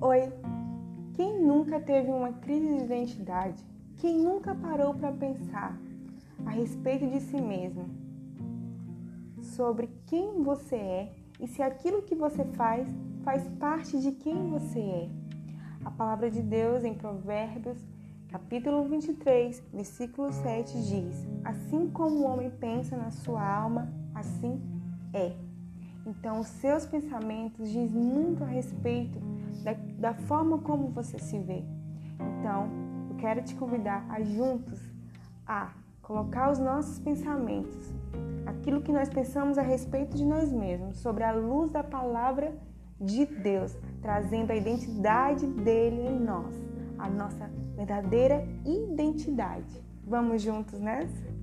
Oi! Quem nunca teve uma crise de identidade? Quem nunca parou para pensar a respeito de si mesmo? Sobre quem você é e se aquilo que você faz faz parte de quem você é. A palavra de Deus em Provérbios, capítulo 23, versículo 7 diz: Assim como o homem pensa na sua alma, assim é. Então, os seus pensamentos diz muito a respeito da, da forma como você se vê. Então, eu quero te convidar a juntos a colocar os nossos pensamentos, aquilo que nós pensamos a respeito de nós mesmos, sobre a luz da palavra de Deus, trazendo a identidade dele em nós, a nossa verdadeira identidade. Vamos juntos nessa?